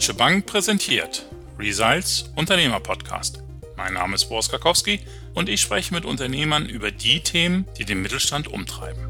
Deutsche Bank präsentiert Results Unternehmer-Podcast. Mein Name ist Boris Karkowski und ich spreche mit Unternehmern über die Themen, die den Mittelstand umtreiben.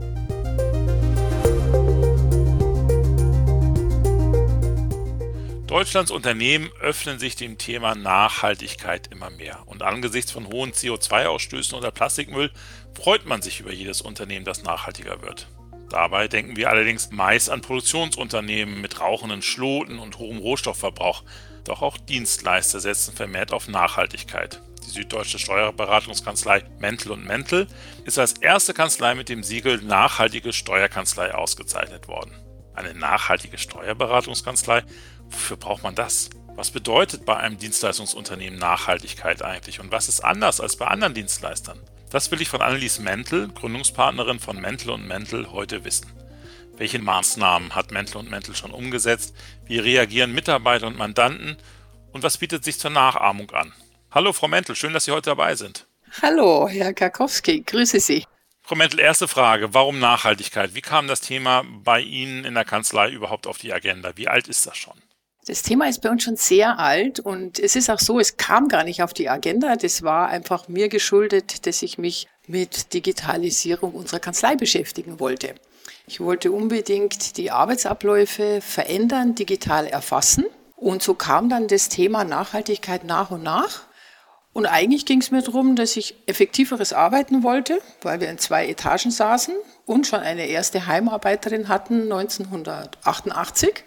Deutschlands Unternehmen öffnen sich dem Thema Nachhaltigkeit immer mehr. Und angesichts von hohen CO2-Ausstößen oder Plastikmüll freut man sich über jedes Unternehmen, das nachhaltiger wird. Dabei denken wir allerdings meist an Produktionsunternehmen mit rauchenden Schloten und hohem Rohstoffverbrauch. Doch auch Dienstleister setzen vermehrt auf Nachhaltigkeit. Die süddeutsche Steuerberatungskanzlei Mentel und Mentel ist als erste Kanzlei mit dem Siegel Nachhaltige Steuerkanzlei ausgezeichnet worden. Eine nachhaltige Steuerberatungskanzlei? Wofür braucht man das? Was bedeutet bei einem Dienstleistungsunternehmen Nachhaltigkeit eigentlich und was ist anders als bei anderen Dienstleistern? Das will ich von Annelies Mentel, Gründungspartnerin von Mentel und Mentel, heute wissen. Welche Maßnahmen hat Mentel und Mentel schon umgesetzt? Wie reagieren Mitarbeiter und Mandanten? Und was bietet sich zur Nachahmung an? Hallo, Frau Mentel, schön, dass Sie heute dabei sind. Hallo, Herr Karkowski, grüße Sie. Frau Mentel, erste Frage. Warum Nachhaltigkeit? Wie kam das Thema bei Ihnen in der Kanzlei überhaupt auf die Agenda? Wie alt ist das schon? Das Thema ist bei uns schon sehr alt und es ist auch so, es kam gar nicht auf die Agenda. Das war einfach mir geschuldet, dass ich mich mit Digitalisierung unserer Kanzlei beschäftigen wollte. Ich wollte unbedingt die Arbeitsabläufe verändern, digital erfassen. Und so kam dann das Thema Nachhaltigkeit nach und nach. Und eigentlich ging es mir darum, dass ich effektiveres arbeiten wollte, weil wir in zwei Etagen saßen und schon eine erste Heimarbeiterin hatten 1988.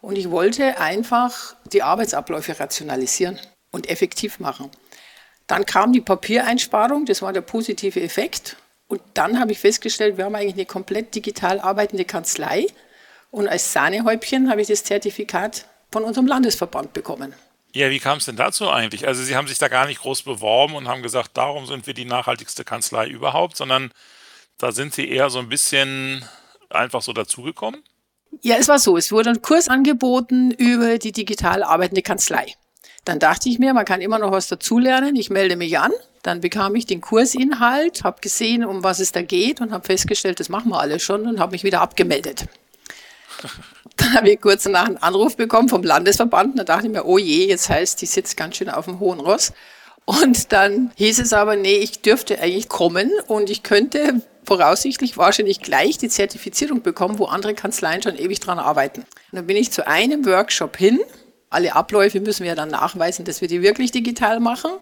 Und ich wollte einfach die Arbeitsabläufe rationalisieren und effektiv machen. Dann kam die Papiereinsparung, das war der positive Effekt. Und dann habe ich festgestellt, wir haben eigentlich eine komplett digital arbeitende Kanzlei. Und als Sahnehäubchen habe ich das Zertifikat von unserem Landesverband bekommen. Ja, wie kam es denn dazu eigentlich? Also Sie haben sich da gar nicht groß beworben und haben gesagt, darum sind wir die nachhaltigste Kanzlei überhaupt, sondern da sind Sie eher so ein bisschen einfach so dazugekommen? Ja, es war so, es wurde ein Kurs angeboten über die digital arbeitende Kanzlei. Dann dachte ich mir, man kann immer noch was dazulernen. Ich melde mich an. Dann bekam ich den Kursinhalt, habe gesehen, um was es da geht und habe festgestellt, das machen wir alle schon und habe mich wieder abgemeldet. Dann habe ich kurz danach einen Anruf bekommen vom Landesverband. Da dachte ich mir, oh je, jetzt heißt, die sitzt ganz schön auf dem hohen Ross. Und dann hieß es aber, nee, ich dürfte eigentlich kommen und ich könnte voraussichtlich wahrscheinlich gleich die Zertifizierung bekommen, wo andere Kanzleien schon ewig dran arbeiten. Und dann bin ich zu einem Workshop hin. Alle Abläufe müssen wir dann nachweisen, dass wir die wirklich digital machen.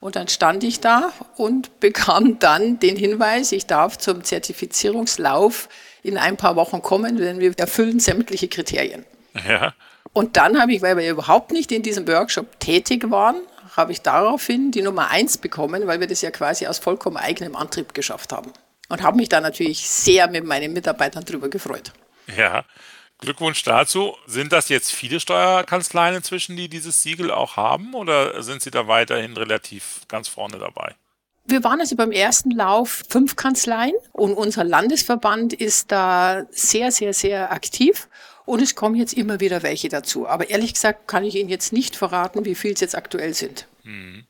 Und dann stand ich da und bekam dann den Hinweis, ich darf zum Zertifizierungslauf in ein paar Wochen kommen, denn wir erfüllen sämtliche Kriterien. Ja. Und dann habe ich, weil wir überhaupt nicht in diesem Workshop tätig waren, habe ich daraufhin die Nummer eins bekommen, weil wir das ja quasi aus vollkommen eigenem Antrieb geschafft haben und habe mich da natürlich sehr mit meinen Mitarbeitern drüber gefreut. Ja, Glückwunsch dazu. Sind das jetzt viele Steuerkanzleien inzwischen, die dieses Siegel auch haben oder sind Sie da weiterhin relativ ganz vorne dabei? Wir waren also beim ersten Lauf fünf Kanzleien und unser Landesverband ist da sehr, sehr, sehr aktiv. Und es kommen jetzt immer wieder welche dazu. Aber ehrlich gesagt kann ich Ihnen jetzt nicht verraten, wie viel es jetzt aktuell sind. Hm.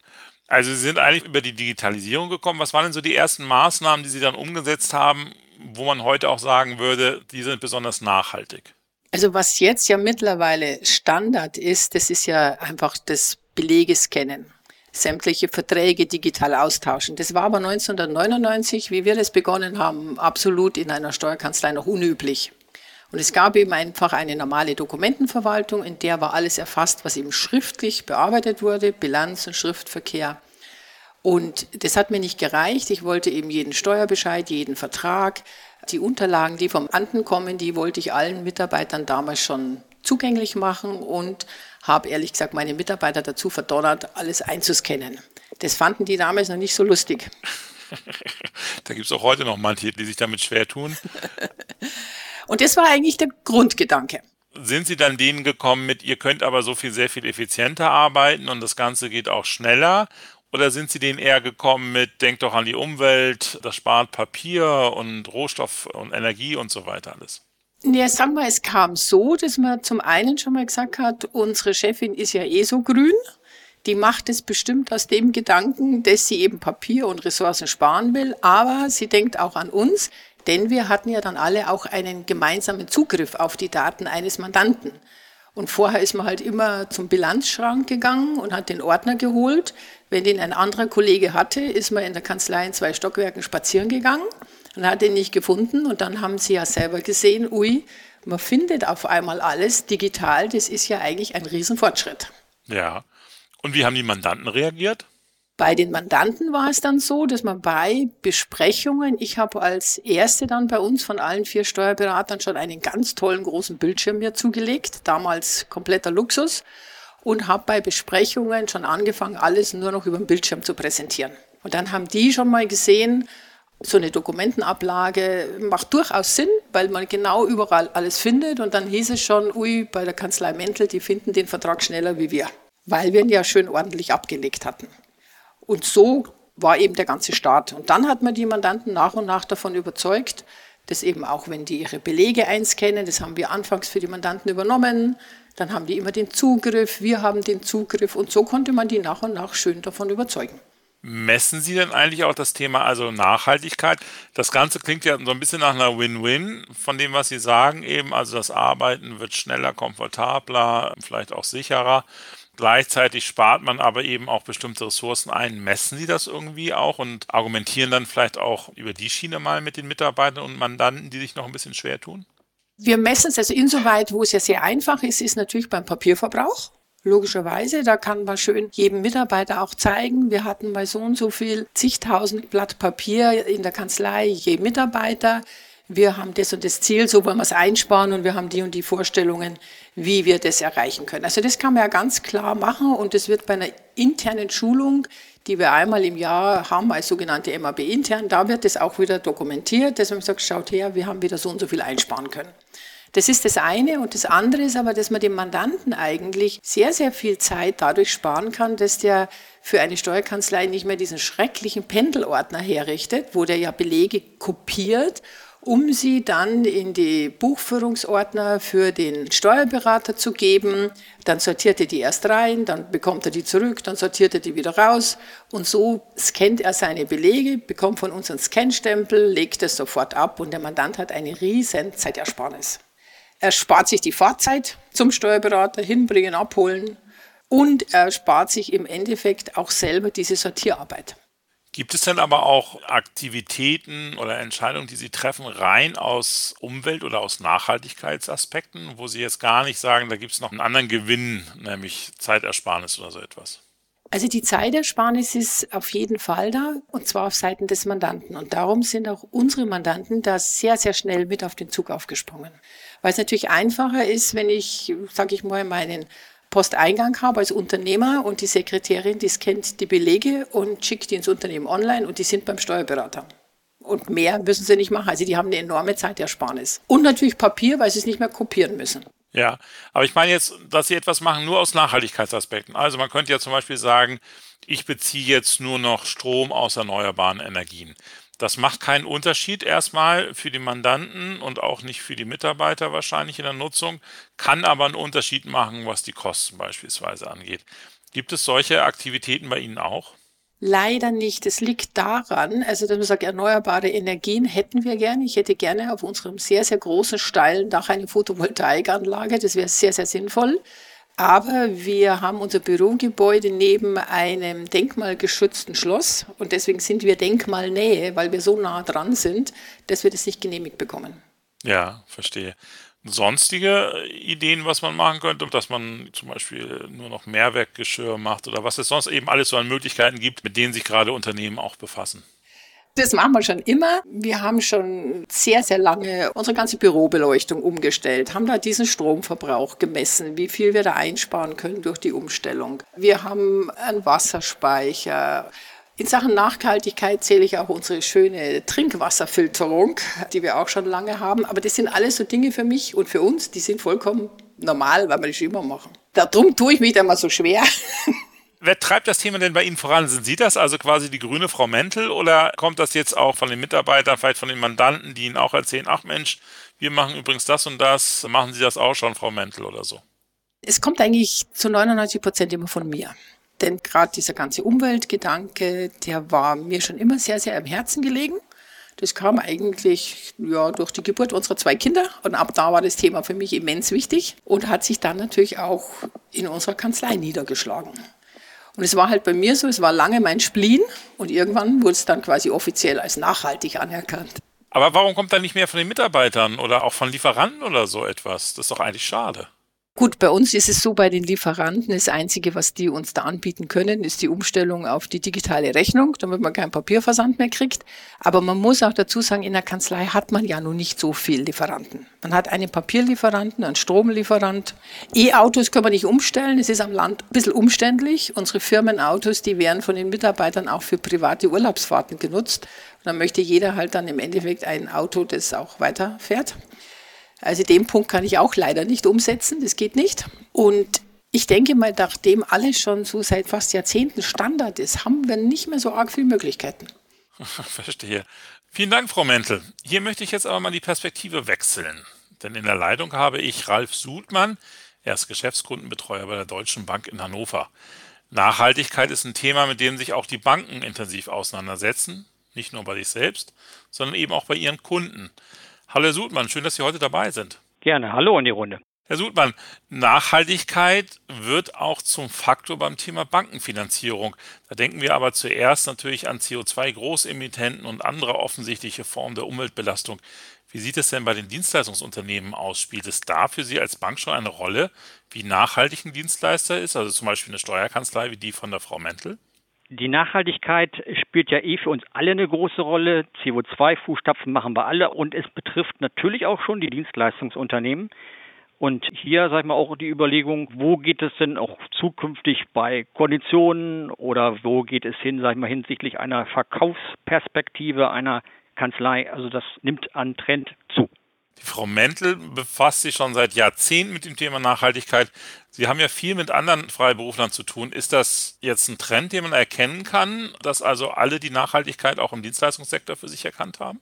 Also Sie sind eigentlich über die Digitalisierung gekommen. Was waren denn so die ersten Maßnahmen, die Sie dann umgesetzt haben, wo man heute auch sagen würde, die sind besonders nachhaltig? Also was jetzt ja mittlerweile Standard ist, das ist ja einfach das Belegescannen sämtliche Verträge digital austauschen. Das war aber 1999, wie wir das begonnen haben, absolut in einer Steuerkanzlei noch unüblich. Und es gab eben einfach eine normale Dokumentenverwaltung, in der war alles erfasst, was eben schriftlich bearbeitet wurde, Bilanz und Schriftverkehr. Und das hat mir nicht gereicht. Ich wollte eben jeden Steuerbescheid, jeden Vertrag, die Unterlagen, die vom Anden kommen, die wollte ich allen Mitarbeitern damals schon zugänglich machen und habe ehrlich gesagt meine Mitarbeiter dazu verdonnert, alles einzuscannen. Das fanden die damals noch nicht so lustig. da gibt es auch heute noch manche, die sich damit schwer tun. Und das war eigentlich der Grundgedanke. Sind Sie dann denen gekommen mit, ihr könnt aber so viel, sehr viel effizienter arbeiten und das Ganze geht auch schneller? Oder sind Sie denen eher gekommen mit, denkt doch an die Umwelt, das spart Papier und Rohstoff und Energie und so weiter alles? Ja, sagen wir, es kam so, dass man zum einen schon mal gesagt hat, unsere Chefin ist ja eh so grün. Die macht es bestimmt aus dem Gedanken, dass sie eben Papier und Ressourcen sparen will, aber sie denkt auch an uns. Denn wir hatten ja dann alle auch einen gemeinsamen Zugriff auf die Daten eines Mandanten. Und vorher ist man halt immer zum Bilanzschrank gegangen und hat den Ordner geholt. Wenn den ein anderer Kollege hatte, ist man in der Kanzlei in zwei Stockwerken spazieren gegangen und hat den nicht gefunden. Und dann haben sie ja selber gesehen, ui, man findet auf einmal alles digital. Das ist ja eigentlich ein Riesenfortschritt. Ja. Und wie haben die Mandanten reagiert? Bei den Mandanten war es dann so, dass man bei Besprechungen, ich habe als erste dann bei uns von allen vier Steuerberatern schon einen ganz tollen großen Bildschirm mir zugelegt, damals kompletter Luxus, und habe bei Besprechungen schon angefangen, alles nur noch über den Bildschirm zu präsentieren. Und dann haben die schon mal gesehen, so eine Dokumentenablage macht durchaus Sinn, weil man genau überall alles findet. Und dann hieß es schon, ui, bei der Kanzlei Mentel, die finden den Vertrag schneller wie wir, weil wir ihn ja schön ordentlich abgelegt hatten. Und so war eben der ganze Start. Und dann hat man die Mandanten nach und nach davon überzeugt, dass eben auch wenn die ihre Belege einscannen, das haben wir anfangs für die Mandanten übernommen, dann haben die immer den Zugriff, wir haben den Zugriff und so konnte man die nach und nach schön davon überzeugen. Messen Sie denn eigentlich auch das Thema also Nachhaltigkeit? Das Ganze klingt ja so ein bisschen nach einer Win-Win von dem, was Sie sagen eben. Also das Arbeiten wird schneller, komfortabler, vielleicht auch sicherer. Gleichzeitig spart man aber eben auch bestimmte Ressourcen ein. Messen Sie das irgendwie auch und argumentieren dann vielleicht auch über die Schiene mal mit den Mitarbeitern und Mandanten, die sich noch ein bisschen schwer tun? Wir messen es also insoweit, wo es ja sehr einfach ist, ist natürlich beim Papierverbrauch. Logischerweise, da kann man schön jedem Mitarbeiter auch zeigen, wir hatten bei so und so viel zigtausend Blatt Papier in der Kanzlei je Mitarbeiter. Wir haben das und das Ziel, so wollen wir es einsparen und wir haben die und die Vorstellungen, wie wir das erreichen können. Also das kann man ja ganz klar machen und das wird bei einer internen Schulung, die wir einmal im Jahr haben als sogenannte MAB intern, da wird das auch wieder dokumentiert, dass man sagt, schaut her, wir haben wieder so und so viel einsparen können. Das ist das eine. Und das andere ist aber, dass man dem Mandanten eigentlich sehr, sehr viel Zeit dadurch sparen kann, dass der für eine Steuerkanzlei nicht mehr diesen schrecklichen Pendelordner herrichtet, wo der ja Belege kopiert um sie dann in die Buchführungsordner für den Steuerberater zu geben. Dann sortiert er die erst rein, dann bekommt er die zurück, dann sortiert er die wieder raus und so scannt er seine Belege, bekommt von uns einen Scanstempel, legt es sofort ab und der Mandant hat eine riesen Zeitersparnis. Er spart sich die Fahrzeit zum Steuerberater, hinbringen, abholen und er spart sich im Endeffekt auch selber diese Sortierarbeit. Gibt es denn aber auch Aktivitäten oder Entscheidungen, die Sie treffen, rein aus Umwelt- oder aus Nachhaltigkeitsaspekten, wo Sie jetzt gar nicht sagen, da gibt es noch einen anderen Gewinn, nämlich Zeitersparnis oder so etwas? Also die Zeitersparnis ist auf jeden Fall da und zwar auf Seiten des Mandanten. Und darum sind auch unsere Mandanten da sehr, sehr schnell mit auf den Zug aufgesprungen. Weil es natürlich einfacher ist, wenn ich, sage ich mal, meinen Posteingang habe als Unternehmer und die Sekretärin, die scannt die Belege und schickt die ins Unternehmen online und die sind beim Steuerberater. Und mehr müssen sie nicht machen. Also die haben eine enorme Zeitersparnis. Und natürlich Papier, weil sie es nicht mehr kopieren müssen. Ja, aber ich meine jetzt, dass Sie etwas machen nur aus Nachhaltigkeitsaspekten. Also man könnte ja zum Beispiel sagen, ich beziehe jetzt nur noch Strom aus erneuerbaren Energien. Das macht keinen Unterschied erstmal für die Mandanten und auch nicht für die Mitarbeiter wahrscheinlich in der Nutzung, kann aber einen Unterschied machen, was die Kosten beispielsweise angeht. Gibt es solche Aktivitäten bei Ihnen auch? Leider nicht. Es liegt daran, also dass man sagt, erneuerbare Energien hätten wir gerne. Ich hätte gerne auf unserem sehr, sehr großen, steilen Dach eine Photovoltaikanlage. Das wäre sehr, sehr sinnvoll. Aber wir haben unser Bürogebäude neben einem denkmalgeschützten Schloss und deswegen sind wir Denkmalnähe, weil wir so nah dran sind, dass wir das nicht genehmigt bekommen. Ja, verstehe sonstige Ideen, was man machen könnte, dass man zum Beispiel nur noch Mehrwerkgeschirr macht oder was es sonst eben alles so an Möglichkeiten gibt, mit denen sich gerade Unternehmen auch befassen? Das machen wir schon immer. Wir haben schon sehr, sehr lange unsere ganze Bürobeleuchtung umgestellt, haben da diesen Stromverbrauch gemessen, wie viel wir da einsparen können durch die Umstellung. Wir haben einen Wasserspeicher, in Sachen Nachhaltigkeit zähle ich auch unsere schöne Trinkwasserfilterung, die wir auch schon lange haben. Aber das sind alles so Dinge für mich und für uns, die sind vollkommen normal, weil wir das immer machen. Darum tue ich mich da mal so schwer. Wer treibt das Thema denn bei Ihnen voran? Sind Sie das, also quasi die grüne Frau Mentel, oder kommt das jetzt auch von den Mitarbeitern, vielleicht von den Mandanten, die Ihnen auch erzählen, ach Mensch, wir machen übrigens das und das, machen Sie das auch schon, Frau Mentel oder so? Es kommt eigentlich zu 99 Prozent immer von mir. Denn gerade dieser ganze Umweltgedanke, der war mir schon immer sehr, sehr am Herzen gelegen. Das kam eigentlich ja, durch die Geburt unserer zwei Kinder und ab da war das Thema für mich immens wichtig und hat sich dann natürlich auch in unserer Kanzlei niedergeschlagen. Und es war halt bei mir so, es war lange mein Spleen und irgendwann wurde es dann quasi offiziell als nachhaltig anerkannt. Aber warum kommt da nicht mehr von den Mitarbeitern oder auch von Lieferanten oder so etwas? Das ist doch eigentlich schade. Gut, bei uns ist es so, bei den Lieferanten, das Einzige, was die uns da anbieten können, ist die Umstellung auf die digitale Rechnung, damit man keinen Papierversand mehr kriegt. Aber man muss auch dazu sagen, in der Kanzlei hat man ja nun nicht so viel Lieferanten. Man hat einen Papierlieferanten, einen Stromlieferant. E-Autos können wir nicht umstellen, es ist am Land ein bisschen umständlich. Unsere Firmenautos, die werden von den Mitarbeitern auch für private Urlaubsfahrten genutzt. Und dann möchte jeder halt dann im Endeffekt ein Auto, das auch weiterfährt. Also den Punkt kann ich auch leider nicht umsetzen, das geht nicht. Und ich denke mal, nachdem alles schon so seit fast Jahrzehnten Standard ist, haben wir nicht mehr so arg viele Möglichkeiten. Verstehe. Vielen Dank, Frau Mentel. Hier möchte ich jetzt aber mal die Perspektive wechseln. Denn in der Leitung habe ich Ralf Sudmann, er ist Geschäftskundenbetreuer bei der Deutschen Bank in Hannover. Nachhaltigkeit ist ein Thema, mit dem sich auch die Banken intensiv auseinandersetzen. Nicht nur bei sich selbst, sondern eben auch bei ihren Kunden. Hallo Herr Sudmann, schön, dass Sie heute dabei sind. Gerne, hallo in die Runde. Herr Sudmann, Nachhaltigkeit wird auch zum Faktor beim Thema Bankenfinanzierung. Da denken wir aber zuerst natürlich an CO2-Großemittenten und andere offensichtliche Formen der Umweltbelastung. Wie sieht es denn bei den Dienstleistungsunternehmen aus? Spielt es da für Sie als Bank schon eine Rolle, wie nachhaltig ein Dienstleister ist, also zum Beispiel eine Steuerkanzlei wie die von der Frau Mentel? Die Nachhaltigkeit spielt ja eh für uns alle eine große Rolle. CO2-Fußstapfen machen wir alle und es betrifft natürlich auch schon die Dienstleistungsunternehmen. Und hier, sag ich mal, auch die Überlegung, wo geht es denn auch zukünftig bei Konditionen oder wo geht es hin, sag ich mal, hinsichtlich einer Verkaufsperspektive einer Kanzlei. Also das nimmt an Trend zu. Die Frau Mentel befasst sich schon seit Jahrzehnten mit dem Thema Nachhaltigkeit. Sie haben ja viel mit anderen Freiberuflern zu tun. Ist das jetzt ein Trend, den man erkennen kann, dass also alle die Nachhaltigkeit auch im Dienstleistungssektor für sich erkannt haben?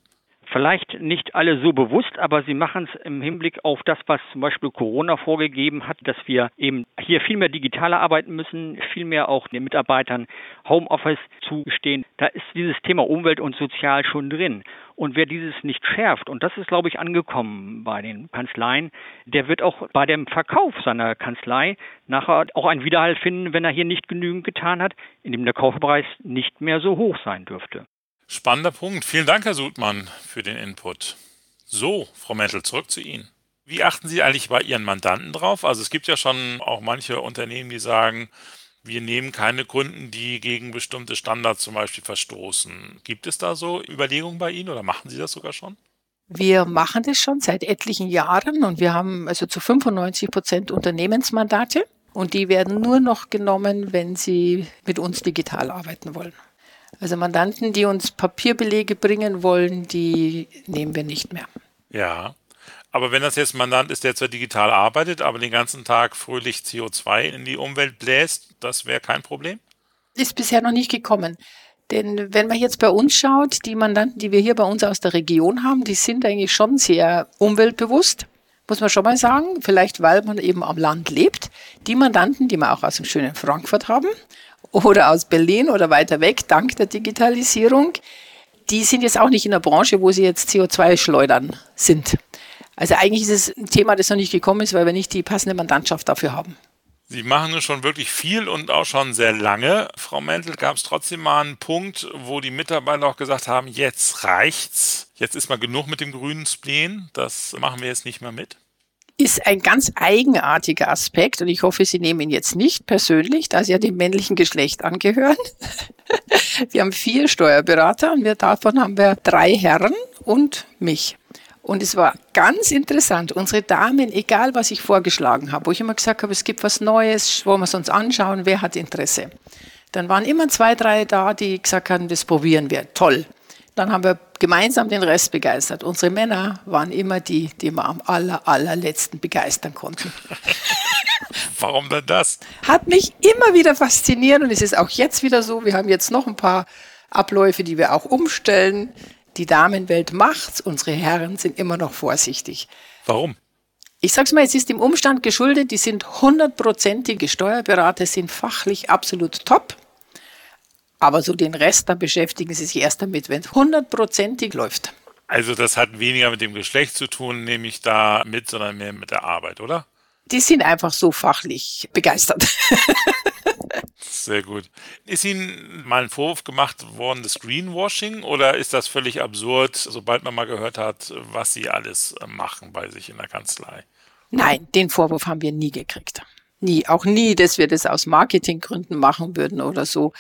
Vielleicht nicht alle so bewusst, aber sie machen es im Hinblick auf das, was zum Beispiel Corona vorgegeben hat, dass wir eben hier viel mehr digitaler arbeiten müssen, viel mehr auch den Mitarbeitern Homeoffice zugestehen. Da ist dieses Thema Umwelt und Sozial schon drin. Und wer dieses nicht schärft, und das ist, glaube ich, angekommen bei den Kanzleien, der wird auch bei dem Verkauf seiner Kanzlei nachher auch einen Widerhall finden, wenn er hier nicht genügend getan hat, indem der Kaufpreis nicht mehr so hoch sein dürfte. Spannender Punkt. Vielen Dank, Herr Sudmann, für den Input. So, Frau Mentel, zurück zu Ihnen. Wie achten Sie eigentlich bei Ihren Mandanten drauf? Also es gibt ja schon auch manche Unternehmen, die sagen, wir nehmen keine Kunden, die gegen bestimmte Standards zum Beispiel verstoßen. Gibt es da so Überlegungen bei Ihnen oder machen Sie das sogar schon? Wir machen das schon seit etlichen Jahren und wir haben also zu 95 Prozent Unternehmensmandate und die werden nur noch genommen, wenn sie mit uns digital arbeiten wollen. Also Mandanten, die uns Papierbelege bringen wollen, die nehmen wir nicht mehr. Ja. Aber wenn das jetzt ein Mandant ist, der zwar digital arbeitet, aber den ganzen Tag fröhlich CO2 in die Umwelt bläst, das wäre kein Problem? Ist bisher noch nicht gekommen. Denn wenn man jetzt bei uns schaut, die Mandanten, die wir hier bei uns aus der Region haben, die sind eigentlich schon sehr umweltbewusst, muss man schon mal sagen. Vielleicht weil man eben am Land lebt. Die Mandanten, die wir auch aus dem schönen Frankfurt haben, oder aus Berlin oder weiter weg, dank der Digitalisierung, die sind jetzt auch nicht in der Branche, wo sie jetzt CO2-Schleudern sind. Also eigentlich ist es ein Thema, das noch nicht gekommen ist, weil wir nicht die passende Mandantschaft dafür haben. Sie machen schon wirklich viel und auch schon sehr lange. Frau Mentel, gab es trotzdem mal einen Punkt, wo die Mitarbeiter auch gesagt haben, jetzt reicht's, jetzt ist mal genug mit dem grünen Spleen, das machen wir jetzt nicht mehr mit? Ist ein ganz eigenartiger Aspekt und ich hoffe, Sie nehmen ihn jetzt nicht persönlich, da Sie ja dem männlichen Geschlecht angehören. Wir haben vier Steuerberater und wir, davon haben wir drei Herren und mich. Und es war ganz interessant. Unsere Damen, egal was ich vorgeschlagen habe, wo ich immer gesagt habe, es gibt was Neues, wollen wir es uns anschauen, wer hat Interesse. Dann waren immer zwei, drei da, die gesagt haben, das probieren wir. Toll. Dann haben wir gemeinsam den Rest begeistert. Unsere Männer waren immer die, die wir am aller, allerletzten begeistern konnten. Warum denn das? Hat mich immer wieder fasziniert und es ist auch jetzt wieder so. Wir haben jetzt noch ein paar Abläufe, die wir auch umstellen. Die Damenwelt macht's, unsere Herren sind immer noch vorsichtig. Warum? Ich sag's mal, es ist dem Umstand geschuldet, die sind hundertprozentige Steuerberater, sind fachlich absolut top. Aber so den Rest, da beschäftigen sie sich erst damit, wenn es hundertprozentig läuft. Also das hat weniger mit dem Geschlecht zu tun, nehme ich da mit, sondern mehr mit der Arbeit, oder? Die sind einfach so fachlich begeistert. Sehr gut. Ist Ihnen mal ein Vorwurf gemacht worden des Greenwashing oder ist das völlig absurd, sobald man mal gehört hat, was Sie alles machen bei sich in der Kanzlei? Nein, den Vorwurf haben wir nie gekriegt. Nie. Auch nie, dass wir das aus Marketinggründen machen würden oder so.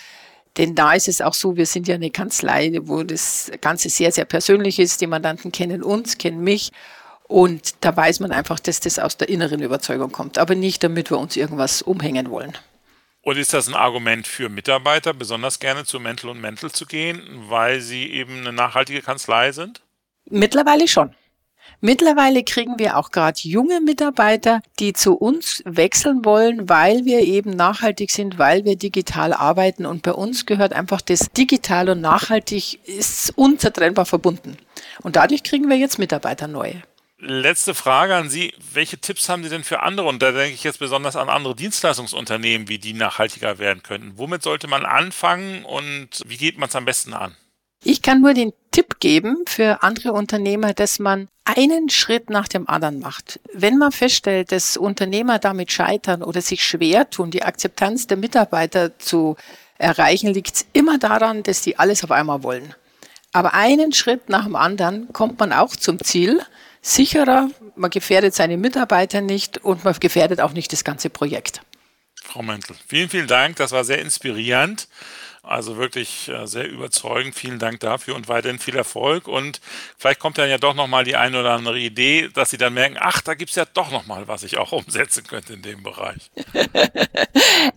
Denn da ist es auch so, wir sind ja eine Kanzlei, wo das Ganze sehr, sehr persönlich ist. Die Mandanten kennen uns, kennen mich. Und da weiß man einfach, dass das aus der inneren Überzeugung kommt, aber nicht, damit wir uns irgendwas umhängen wollen. Und ist das ein Argument für Mitarbeiter, besonders gerne zu Mental und Mental zu gehen, weil sie eben eine nachhaltige Kanzlei sind? Mittlerweile schon. Mittlerweile kriegen wir auch gerade junge Mitarbeiter, die zu uns wechseln wollen, weil wir eben nachhaltig sind, weil wir digital arbeiten. Und bei uns gehört einfach das digital und nachhaltig ist unzertrennbar verbunden. Und dadurch kriegen wir jetzt Mitarbeiter neue. Letzte Frage an Sie. Welche Tipps haben Sie denn für andere? Und da denke ich jetzt besonders an andere Dienstleistungsunternehmen, wie die nachhaltiger werden könnten. Womit sollte man anfangen und wie geht man es am besten an? Ich kann nur den Tipp geben für andere Unternehmer, dass man einen Schritt nach dem anderen macht. Wenn man feststellt, dass Unternehmer damit scheitern oder sich schwer tun, die Akzeptanz der Mitarbeiter zu erreichen, liegt es immer daran, dass die alles auf einmal wollen. Aber einen Schritt nach dem anderen kommt man auch zum Ziel. Sicherer, man gefährdet seine Mitarbeiter nicht und man gefährdet auch nicht das ganze Projekt. Frau Mentel, vielen, vielen Dank. Das war sehr inspirierend. Also wirklich äh, sehr überzeugend. Vielen Dank dafür und weiterhin viel Erfolg. Und vielleicht kommt dann ja doch nochmal die eine oder andere Idee, dass Sie dann merken, ach, da gibt es ja doch nochmal, was ich auch umsetzen könnte in dem Bereich.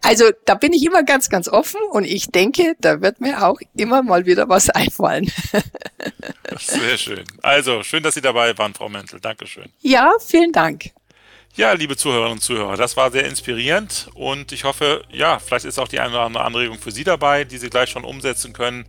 Also da bin ich immer ganz, ganz offen und ich denke, da wird mir auch immer mal wieder was einfallen. Sehr schön. Also schön, dass Sie dabei waren, Frau Mentel. Dankeschön. Ja, vielen Dank. Ja, liebe Zuhörerinnen und Zuhörer, das war sehr inspirierend und ich hoffe, ja, vielleicht ist auch die eine oder andere Anregung für Sie dabei, die Sie gleich schon umsetzen können.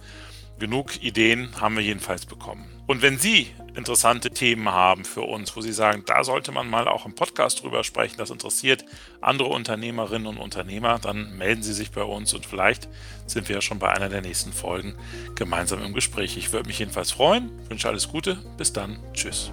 Genug Ideen haben wir jedenfalls bekommen. Und wenn Sie interessante Themen haben für uns, wo Sie sagen, da sollte man mal auch im Podcast drüber sprechen, das interessiert andere Unternehmerinnen und Unternehmer, dann melden Sie sich bei uns und vielleicht sind wir ja schon bei einer der nächsten Folgen gemeinsam im Gespräch. Ich würde mich jedenfalls freuen, wünsche alles Gute, bis dann, tschüss.